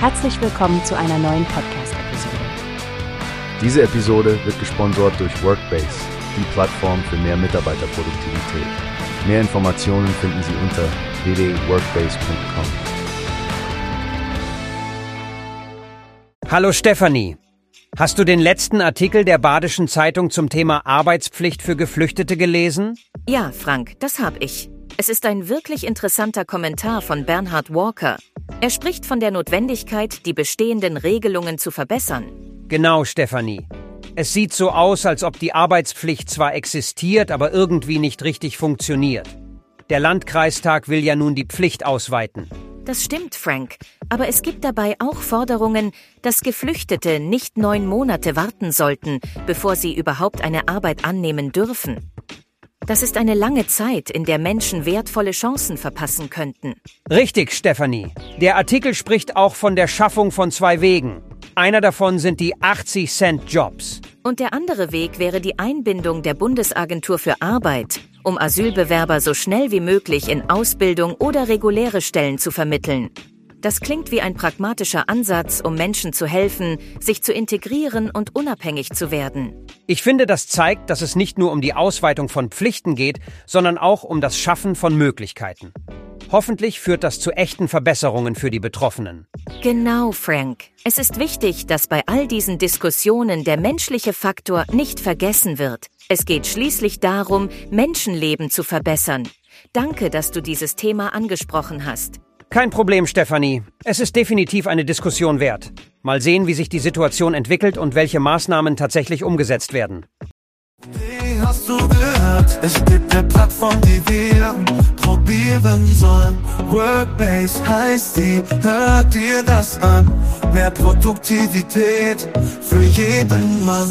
Herzlich willkommen zu einer neuen Podcast-Episode. Diese Episode wird gesponsert durch Workbase, die Plattform für mehr Mitarbeiterproduktivität. Mehr Informationen finden Sie unter www.workbase.com. Hallo Stefanie. Hast du den letzten Artikel der Badischen Zeitung zum Thema Arbeitspflicht für Geflüchtete gelesen? Ja, Frank, das hab ich. Es ist ein wirklich interessanter Kommentar von Bernhard Walker. Er spricht von der Notwendigkeit, die bestehenden Regelungen zu verbessern. Genau, Stefanie. Es sieht so aus, als ob die Arbeitspflicht zwar existiert, aber irgendwie nicht richtig funktioniert. Der Landkreistag will ja nun die Pflicht ausweiten. Das stimmt, Frank. Aber es gibt dabei auch Forderungen, dass Geflüchtete nicht neun Monate warten sollten, bevor sie überhaupt eine Arbeit annehmen dürfen. Das ist eine lange Zeit, in der Menschen wertvolle Chancen verpassen könnten. Richtig, Stefanie. Der Artikel spricht auch von der Schaffung von zwei Wegen. Einer davon sind die 80 Cent Jobs. Und der andere Weg wäre die Einbindung der Bundesagentur für Arbeit, um Asylbewerber so schnell wie möglich in Ausbildung oder reguläre Stellen zu vermitteln. Das klingt wie ein pragmatischer Ansatz, um Menschen zu helfen, sich zu integrieren und unabhängig zu werden. Ich finde, das zeigt, dass es nicht nur um die Ausweitung von Pflichten geht, sondern auch um das Schaffen von Möglichkeiten. Hoffentlich führt das zu echten Verbesserungen für die Betroffenen. Genau, Frank. Es ist wichtig, dass bei all diesen Diskussionen der menschliche Faktor nicht vergessen wird. Es geht schließlich darum, Menschenleben zu verbessern. Danke, dass du dieses Thema angesprochen hast. Kein Problem, Stefanie. Es ist definitiv eine Diskussion wert. Mal sehen, wie sich die Situation entwickelt und welche Maßnahmen tatsächlich umgesetzt werden. Wie hast du gehört? Es gibt eine Plattform, die wir probieren sollen. Workbase heißt die, hört dir das an. Mehr Produktivität für jeden Mann.